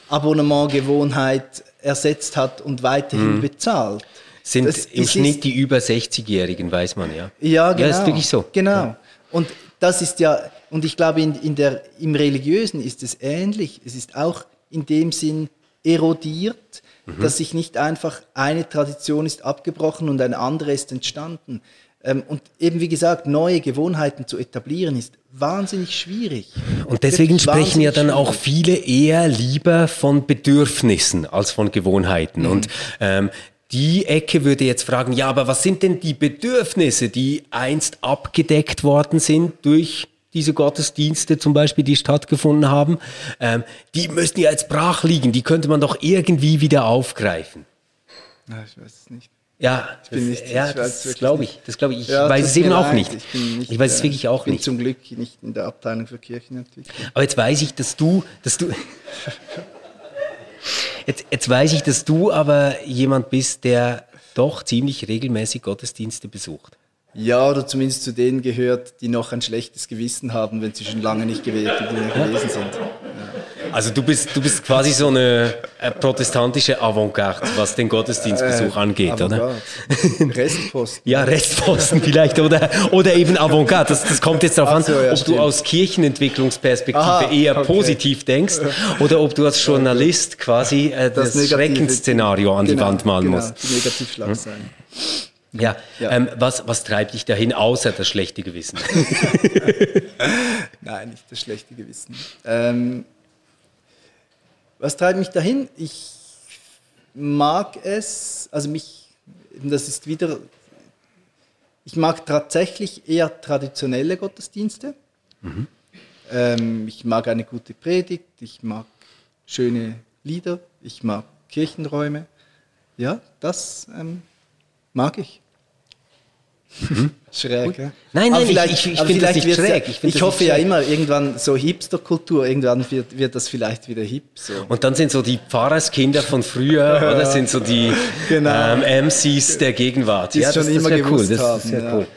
Abonnementgewohnheit ersetzt hat und weiterhin mhm. bezahlt. Sind das, im Schnitt die über 60-Jährigen, weiß man ja. Ja, genau. Ja, ist genau. wirklich so. Genau. Ja. Und das ist ja, und ich glaube, in, in der, im Religiösen ist es ähnlich. Es ist auch in dem Sinn erodiert, mhm. dass sich nicht einfach eine Tradition ist abgebrochen und eine andere ist entstanden. Ähm, und eben wie gesagt, neue Gewohnheiten zu etablieren ist wahnsinnig schwierig. Und deswegen sprechen ja dann auch viele eher lieber von Bedürfnissen als von Gewohnheiten. Mhm. Und ähm, die Ecke würde jetzt fragen, ja, aber was sind denn die Bedürfnisse, die einst abgedeckt worden sind durch diese Gottesdienste zum Beispiel, die stattgefunden haben? Ähm, die müssten ja jetzt brach liegen, die könnte man doch irgendwie wieder aufgreifen. Na, ich weiß es nicht. Ja, ich bin nicht, ja, ich das glaube ich. Das glaube ich. Ich ja, weiß es eben auch nicht. Ich, nicht, ich weiß es wirklich auch bin nicht. Zum Glück nicht in der Abteilung für Kirchenentwicklung. Aber jetzt weiß ich, dass du, dass du, <laughs> Jetzt, jetzt weiß ich, dass du aber jemand bist, der doch ziemlich regelmäßig Gottesdienste besucht. Ja, oder zumindest zu denen gehört, die noch ein schlechtes Gewissen haben, wenn sie schon lange nicht gewesen sind. Also du bist, du bist quasi so eine äh, protestantische Avantgarde, was den Gottesdienstbesuch äh, angeht, oder? Restposten. <laughs> ja, Restposten vielleicht, oder, oder eben Avantgarde. Das, das kommt jetzt darauf so, an, ja, ob stimmt. du aus Kirchenentwicklungsperspektive Aha, eher okay. positiv denkst <laughs> oder ob du als Journalist quasi äh, das, das Schreckensszenario an genau, die Wand malen genau, musst. Die Negativschlagzeilen. Hm? Ja, ja. Ähm, was, was treibt dich dahin, außer das schlechte Gewissen? <laughs> Nein, nicht das schlechte Gewissen. Ähm, was treibt mich dahin? Ich mag es, also mich, das ist wieder, ich mag tatsächlich eher traditionelle Gottesdienste. Mhm. Ähm, ich mag eine gute Predigt, ich mag schöne Lieder, ich mag Kirchenräume. Ja, das ähm, mag ich. Hm? Schräg, ja? Nein, nein, ich, ich, ich finde das nicht schräg. Ich, ich hoffe ja immer, irgendwann so Hipsterkultur, irgendwann wird, wird das vielleicht wieder hip. So. Und dann sind so die Pfarrerskinder von früher, <laughs> oder sind so die genau. ähm, MCs der Gegenwart. Die ja, das, schon das immer cool. Das haben, ist sehr ja. cool.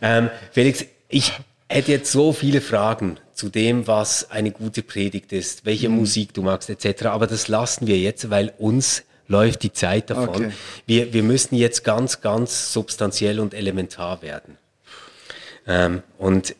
Ähm, Felix, ich hätte jetzt so viele Fragen zu dem, was eine gute Predigt ist, welche mhm. Musik du magst, etc. Aber das lassen wir jetzt, weil uns läuft die Zeit davon. Okay. Wir, wir müssen jetzt ganz, ganz substanziell und elementar werden. Ähm, und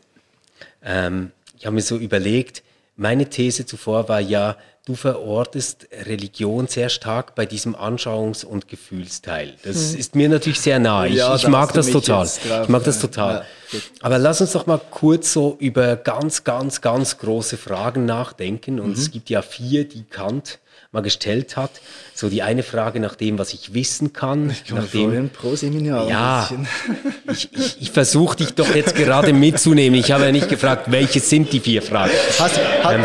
ähm, ich habe mir so überlegt, meine These zuvor war ja, du verortest Religion sehr stark bei diesem Anschauungs- und Gefühlsteil. Das hm. ist mir natürlich sehr nahe. Ich, ja, ich mag das total. Ich mag das total. Ja, Aber lass uns doch mal kurz so über ganz, ganz, ganz große Fragen nachdenken. Und mhm. es gibt ja vier, die Kant mal gestellt hat. So die eine Frage nach dem, was ich wissen kann. Ich nach dem, pro Seminar. Ja, <laughs> ich, ich, ich versuche dich doch jetzt gerade mitzunehmen. Ich habe ja nicht gefragt, welche sind die vier Fragen. Hast, hat, ähm,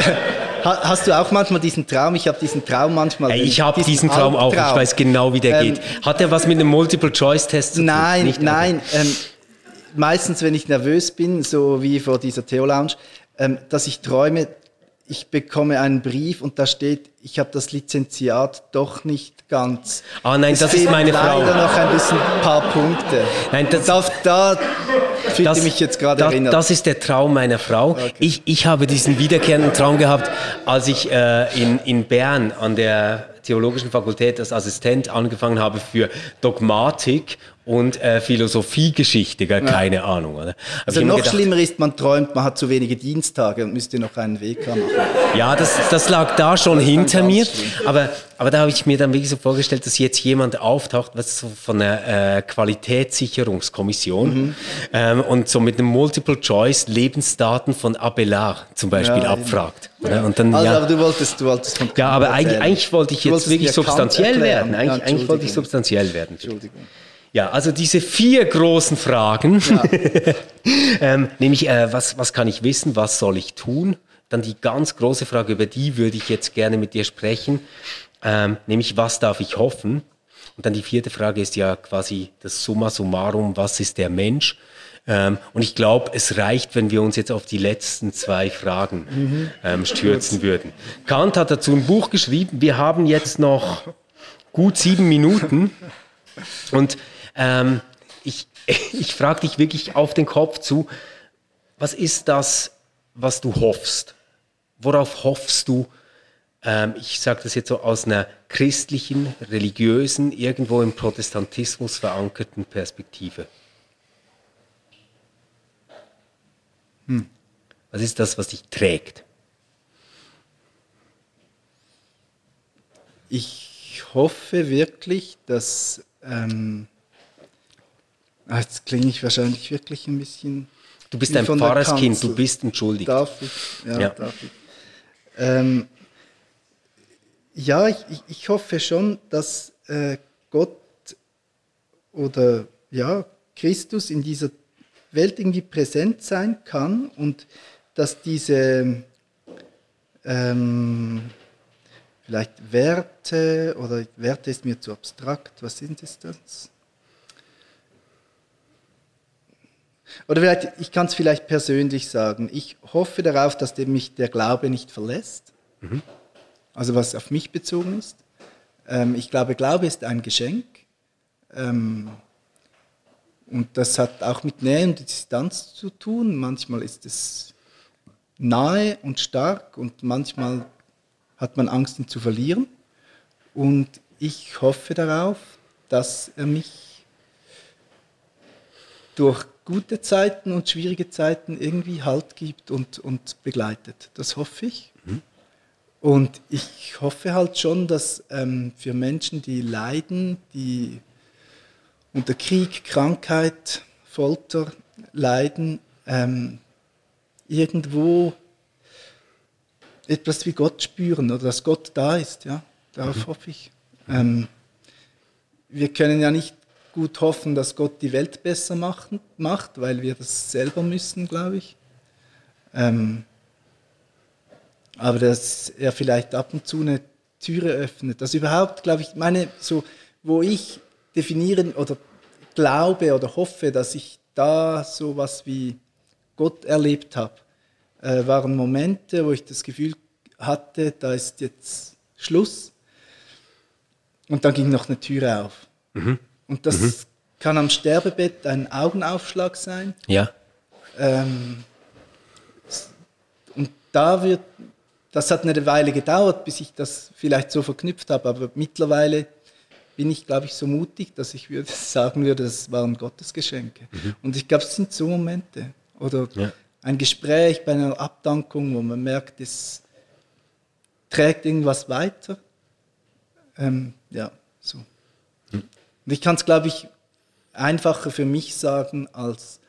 Hast du auch manchmal diesen Traum? Ich habe diesen Traum manchmal. Hey, ich habe diesen, diesen Traum auch. Ich weiß genau, wie der ähm, geht. Hat er was mit einem Multiple-Choice-Test zu tun? Nein, Nicht nein. Ähm, meistens, wenn ich nervös bin, so wie vor dieser Theo-Lounge, ähm, dass ich träume, ich bekomme einen Brief und da steht, ich habe das Lizenziat doch nicht ganz. Ah nein, es das ist meine leider Frau. Leider noch ein bisschen ein paar Punkte. Nein, das, da, da fühlte das, mich jetzt gerade erinnert. Das ist der Traum meiner Frau. Okay. Ich, ich habe diesen wiederkehrenden Traum gehabt, als ich äh, in, in Bern an der Theologischen Fakultät als Assistent angefangen habe für Dogmatik und äh, Philosophiegeschichte, gar ja. keine Ahnung. Oder? Also noch gedacht, schlimmer ist, man träumt, man hat zu wenige Dienstage und müsste noch einen Weg machen. Ja, das, das lag da schon das hinter mir. Aber, aber da habe ich mir dann wirklich so vorgestellt, dass jetzt jemand auftaucht, was so von der äh, Qualitätssicherungskommission mhm. ähm, und so mit einem Multiple-Choice Lebensdaten von Abelard zum Beispiel ja, abfragt. Ja. Und dann, also, ja, aber du wolltest, du wolltest von Ja, aber eigentlich, eigentlich wollte ich jetzt wirklich substanziell werden. Eigentlich, eigentlich wollte ich substanziell werden. Entschuldigung. Ja, also diese vier großen Fragen, ja. <laughs> ähm, nämlich äh, was, was kann ich wissen, was soll ich tun? Dann die ganz große Frage, über die würde ich jetzt gerne mit dir sprechen, ähm, nämlich was darf ich hoffen? Und dann die vierte Frage ist ja quasi das Summa summarum, was ist der Mensch? Ähm, und ich glaube, es reicht, wenn wir uns jetzt auf die letzten zwei Fragen mhm. ähm, stürzen würden. Kant hat dazu ein Buch geschrieben. Wir haben jetzt noch gut sieben Minuten. Und ähm, ich <laughs> ich frage dich wirklich auf den Kopf zu, was ist das, was du hoffst? Worauf hoffst du? Ähm, ich sage das jetzt so aus einer christlichen, religiösen, irgendwo im Protestantismus verankerten Perspektive. Hm. Was ist das, was dich trägt? Ich hoffe wirklich, dass ähm, Ah, jetzt klinge ich wahrscheinlich wirklich ein bisschen. Du bist ein Pfarrerskind, du bist entschuldigt. Darf ich? Ja, ja. darf ich. Ähm, ja, ich, ich, hoffe schon, dass äh, Gott oder ja, Christus in dieser Welt irgendwie präsent sein kann und dass diese ähm, vielleicht Werte oder Werte ist mir zu abstrakt, was sind es das? Oder vielleicht, ich kann es vielleicht persönlich sagen. Ich hoffe darauf, dass mich der Glaube nicht verlässt. Mhm. Also was auf mich bezogen ist. Ähm, ich glaube, Glaube ist ein Geschenk. Ähm, und das hat auch mit Nähe und Distanz zu tun. Manchmal ist es nahe und stark und manchmal hat man Angst, ihn zu verlieren. Und ich hoffe darauf, dass er mich durch gute Zeiten und schwierige Zeiten irgendwie Halt gibt und, und begleitet. Das hoffe ich. Mhm. Und ich hoffe halt schon, dass ähm, für Menschen, die leiden, die unter Krieg, Krankheit, Folter leiden, ähm, irgendwo etwas wie Gott spüren oder dass Gott da ist. Ja? Darauf mhm. hoffe ich. Ähm, wir können ja nicht gut hoffen, dass Gott die Welt besser machen, macht, weil wir das selber müssen, glaube ich. Ähm, aber dass er vielleicht ab und zu eine Türe öffnet. Das überhaupt, glaube ich, meine, so, wo ich definieren oder glaube oder hoffe, dass ich da so was wie Gott erlebt habe, äh, waren Momente, wo ich das Gefühl hatte, da ist jetzt Schluss. Und dann ging noch eine Türe auf. Mhm. Und das mhm. kann am Sterbebett ein Augenaufschlag sein. Ja. Ähm, und da wird, das hat eine Weile gedauert, bis ich das vielleicht so verknüpft habe, aber mittlerweile bin ich, glaube ich, so mutig, dass ich würde <laughs> sagen würde, das waren Gottesgeschenke. Mhm. Und ich glaube, es sind so Momente. Oder ja. ein Gespräch bei einer Abdankung, wo man merkt, es trägt irgendwas weiter. Ähm, ja. Und ich kann es, glaube ich, einfacher für mich sagen als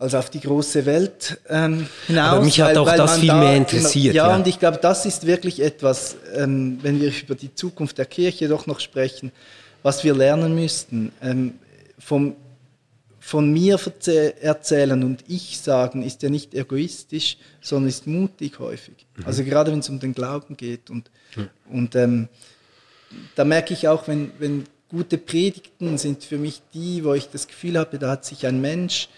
als auf die große Welt ähm, hinaus. Aber mich hat weil, auch weil das viel da mehr interessiert. ja, ja, und ich glaube, das ist wirklich etwas, ähm, wenn wir über die Zukunft der Kirche doch noch sprechen, was wir lernen müssten. Ähm, vom, von mir erzählen und ich sagen, ist ja nicht egoistisch, sondern ist mutig häufig. Mhm. Also gerade wenn es um den Glauben geht. Und, mhm. und ähm, da merke ich auch, wenn, wenn gute Predigten sind für mich die, wo ich das Gefühl habe, da hat sich ein Mensch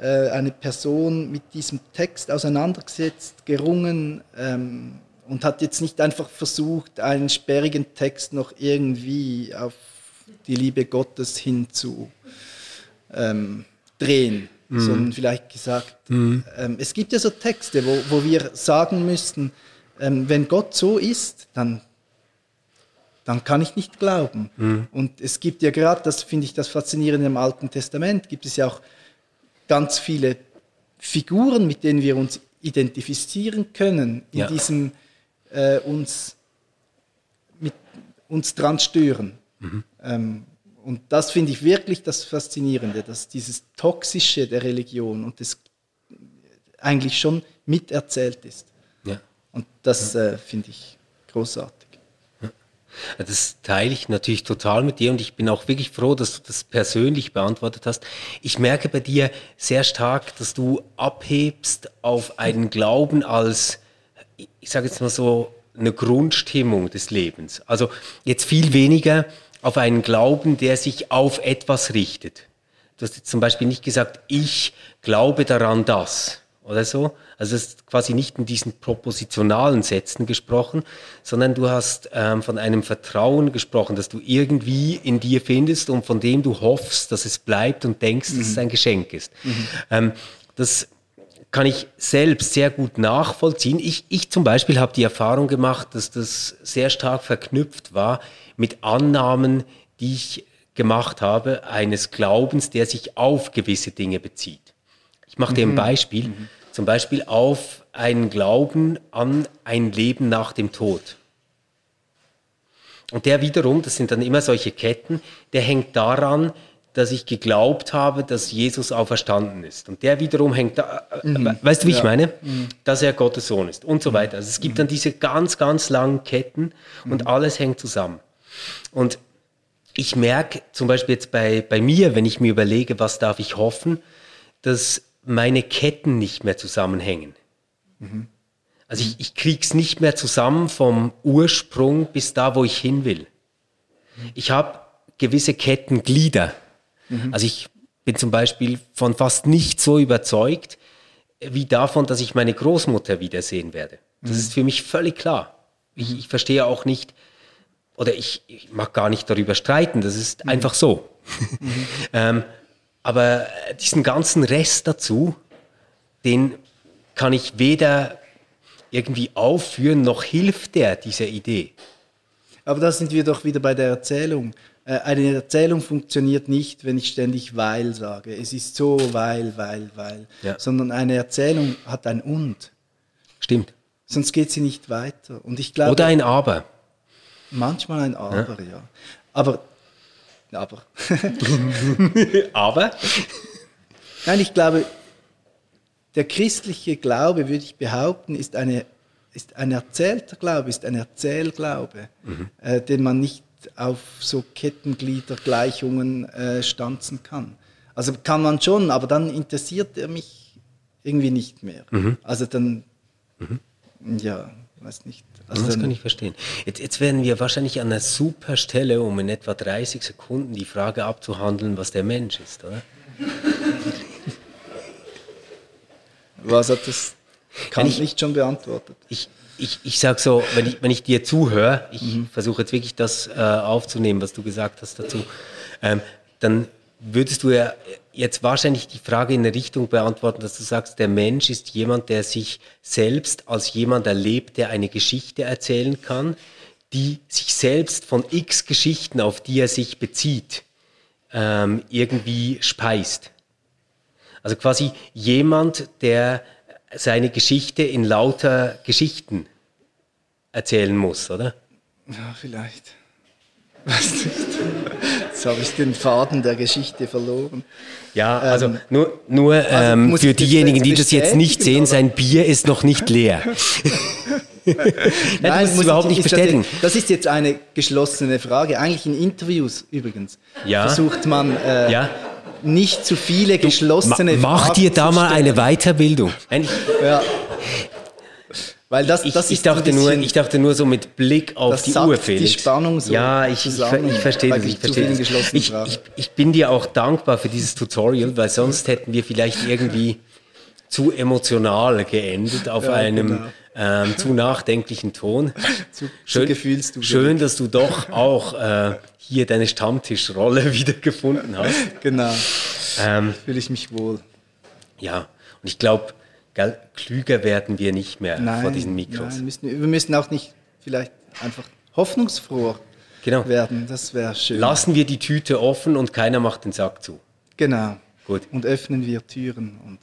äh, eine Person mit diesem Text auseinandergesetzt, gerungen ähm, und hat jetzt nicht einfach versucht, einen sperrigen Text noch irgendwie auf die Liebe Gottes hinzu ähm, drehen, mhm. sondern vielleicht gesagt, mhm. ähm, es gibt ja so Texte, wo, wo wir sagen müssten, ähm, wenn Gott so ist, dann, dann kann ich nicht glauben. Mhm. Und es gibt ja gerade, das finde ich das Faszinierende im Alten Testament, gibt es ja auch ganz viele Figuren, mit denen wir uns identifizieren können, in ja. diesem äh, uns, mit, uns dran stören. Mhm. Ähm, und das finde ich wirklich das Faszinierende, dass dieses Toxische der Religion und das eigentlich schon miterzählt ist. Ja. Und das äh, finde ich großartig. Das teile ich natürlich total mit dir und ich bin auch wirklich froh, dass du das persönlich beantwortet hast. Ich merke bei dir sehr stark, dass du abhebst auf einen Glauben als, ich sage jetzt mal so, eine Grundstimmung des Lebens. Also jetzt viel weniger auf einen Glauben, der sich auf etwas richtet. Du hast jetzt zum Beispiel nicht gesagt, ich glaube daran das oder so, also es ist quasi nicht in diesen propositionalen Sätzen gesprochen, sondern du hast ähm, von einem Vertrauen gesprochen, das du irgendwie in dir findest und von dem du hoffst, dass es bleibt und denkst, mhm. dass es ein Geschenk ist. Mhm. Ähm, das kann ich selbst sehr gut nachvollziehen. Ich, ich zum Beispiel habe die Erfahrung gemacht, dass das sehr stark verknüpft war mit Annahmen, die ich gemacht habe, eines Glaubens, der sich auf gewisse Dinge bezieht. Ich mache dir ein mhm. Beispiel. Mhm. Zum Beispiel auf einen Glauben an ein Leben nach dem Tod. Und der wiederum, das sind dann immer solche Ketten, der hängt daran, dass ich geglaubt habe, dass Jesus auferstanden ist. Und der wiederum hängt da, äh, mhm. weißt du, wie ja. ich meine? Mhm. Dass er Gottes Sohn ist und so weiter. Also es gibt dann diese ganz, ganz langen Ketten und mhm. alles hängt zusammen. Und ich merke zum Beispiel jetzt bei, bei mir, wenn ich mir überlege, was darf ich hoffen, dass meine Ketten nicht mehr zusammenhängen. Mhm. Also ich, ich krieg's nicht mehr zusammen vom Ursprung bis da, wo ich hin will. Ich habe gewisse Kettenglieder. Mhm. Also ich bin zum Beispiel von fast nicht so überzeugt wie davon, dass ich meine Großmutter wiedersehen werde. Das mhm. ist für mich völlig klar. Ich, ich verstehe auch nicht, oder ich, ich, mag gar nicht darüber streiten, das ist mhm. einfach so. Mhm. <laughs> ähm, aber diesen ganzen Rest dazu, den kann ich weder irgendwie aufführen, noch hilft der dieser Idee. Aber da sind wir doch wieder bei der Erzählung. Äh, eine Erzählung funktioniert nicht, wenn ich ständig weil sage. Es ist so, weil, weil, weil. Ja. Sondern eine Erzählung hat ein und. Stimmt. Sonst geht sie nicht weiter. Und ich glaube, Oder ein Aber. Manchmal ein Aber, ja. ja. Aber aber. <laughs> aber? Nein, ich glaube, der christliche Glaube, würde ich behaupten, ist, eine, ist ein erzählter Glaube, ist ein Erzählglaube, mhm. äh, den man nicht auf so Kettengliedergleichungen äh, stanzen kann. Also kann man schon, aber dann interessiert er mich irgendwie nicht mehr. Mhm. Also dann, mhm. ja, weiß nicht. Ah, also das kann ich verstehen. Jetzt, jetzt werden wir wahrscheinlich an einer super Stelle, um in etwa 30 Sekunden die Frage abzuhandeln, was der Mensch ist, oder? Was hat das? Kann ich nicht schon beantwortet. Ich, ich, ich sage so, wenn ich, wenn ich dir zuhöre, ich mhm. versuche jetzt wirklich das äh, aufzunehmen, was du gesagt hast dazu, ähm, dann würdest du ja jetzt wahrscheinlich die Frage in eine Richtung beantworten, dass du sagst, der Mensch ist jemand, der sich selbst als jemand erlebt, der eine Geschichte erzählen kann, die sich selbst von x Geschichten, auf die er sich bezieht, ähm, irgendwie speist. Also quasi jemand, der seine Geschichte in lauter Geschichten erzählen muss, oder? Ja, vielleicht. <laughs> Weiß nicht. Jetzt habe ich den Faden der Geschichte verloren. Ja, also ähm, nur, nur also ähm, für diejenigen, die das jetzt nicht sehen, oder? sein Bier ist noch nicht leer. <laughs> <laughs> Nein, Nein muss überhaupt nicht bestätigen. Das, das, ist jetzt eine geschlossene Frage. Eigentlich in Interviews übrigens ja. versucht man äh, ja. nicht zu viele geschlossene du, ma, Mach dir da mal eine Weiterbildung. Ja. Weil das, ich, das ich, dachte nur, ich dachte nur so mit Blick auf die Uhr, Felix. Die Spannung so ja, ich, zusammen, ich, verstehe das. Ich, verstehe das. Ich, ich, ich bin dir auch dankbar für dieses Tutorial, weil sonst hätten wir vielleicht irgendwie zu emotional geendet auf ja, einem genau. ähm, zu nachdenklichen Ton. <laughs> zu, schön, zu schön, dass du doch auch äh, hier deine Stammtischrolle <laughs> wieder gefunden hast. Genau. Ähm, Fühle ich mich wohl. Ja, und ich glaube, Gell? Klüger werden wir nicht mehr nein, vor diesen Mikros. Nein, müssen, wir müssen auch nicht vielleicht einfach hoffnungsfroher genau. werden. Das wäre schön. Lassen wir die Tüte offen und keiner macht den Sack zu. Genau. Gut. Und öffnen wir Türen und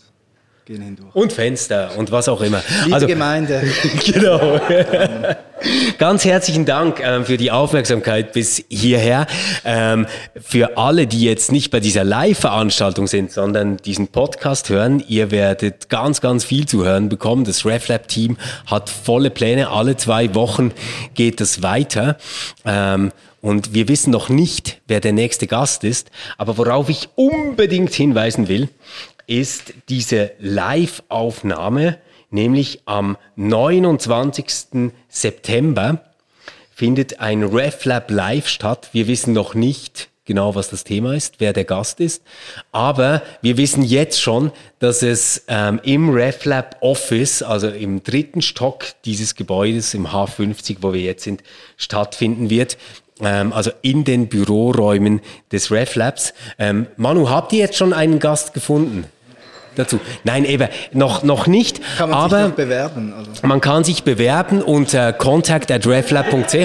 gehen hindurch. Und Fenster und was auch immer. Liebe also, Gemeinde. <laughs> genau. <laughs> Ganz herzlichen Dank ähm, für die Aufmerksamkeit bis hierher. Ähm, für alle, die jetzt nicht bei dieser Live-Veranstaltung sind, sondern diesen Podcast hören, ihr werdet ganz, ganz viel zu hören bekommen. Das RefLab-Team hat volle Pläne. Alle zwei Wochen geht es weiter. Ähm, und wir wissen noch nicht, wer der nächste Gast ist. Aber worauf ich unbedingt hinweisen will, ist diese Live-Aufnahme, nämlich am 29. September findet ein RefLab Live statt. Wir wissen noch nicht genau, was das Thema ist, wer der Gast ist, aber wir wissen jetzt schon, dass es ähm, im RefLab Office, also im dritten Stock dieses Gebäudes, im H50, wo wir jetzt sind, stattfinden wird ähm, also in den Büroräumen des RefLabs. Ähm, Manu, habt ihr jetzt schon einen Gast gefunden? Dazu. Nein, eben noch, noch nicht. Kann man aber sich noch bewerben? Also. Man kann sich bewerben unter contact at reflab.ch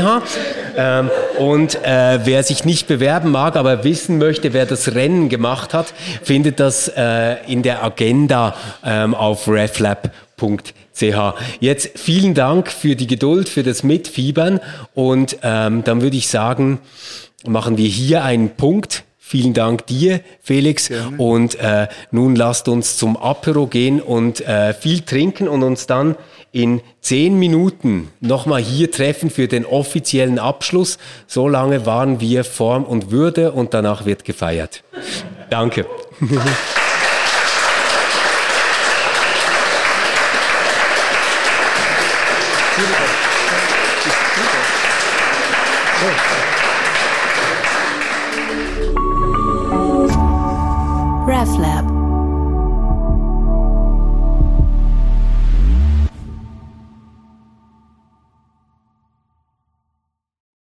ähm, und äh, wer sich nicht bewerben mag, aber wissen möchte, wer das Rennen gemacht hat, findet das äh, in der Agenda ähm, auf reflab.ch. Jetzt vielen Dank für die Geduld, für das Mitfiebern und ähm, dann würde ich sagen, machen wir hier einen Punkt Vielen Dank dir, Felix. Gerne. Und äh, nun lasst uns zum Apero gehen und äh, viel trinken und uns dann in zehn Minuten nochmal hier treffen für den offiziellen Abschluss. So lange waren wir Form und Würde und danach wird gefeiert. Danke. <laughs>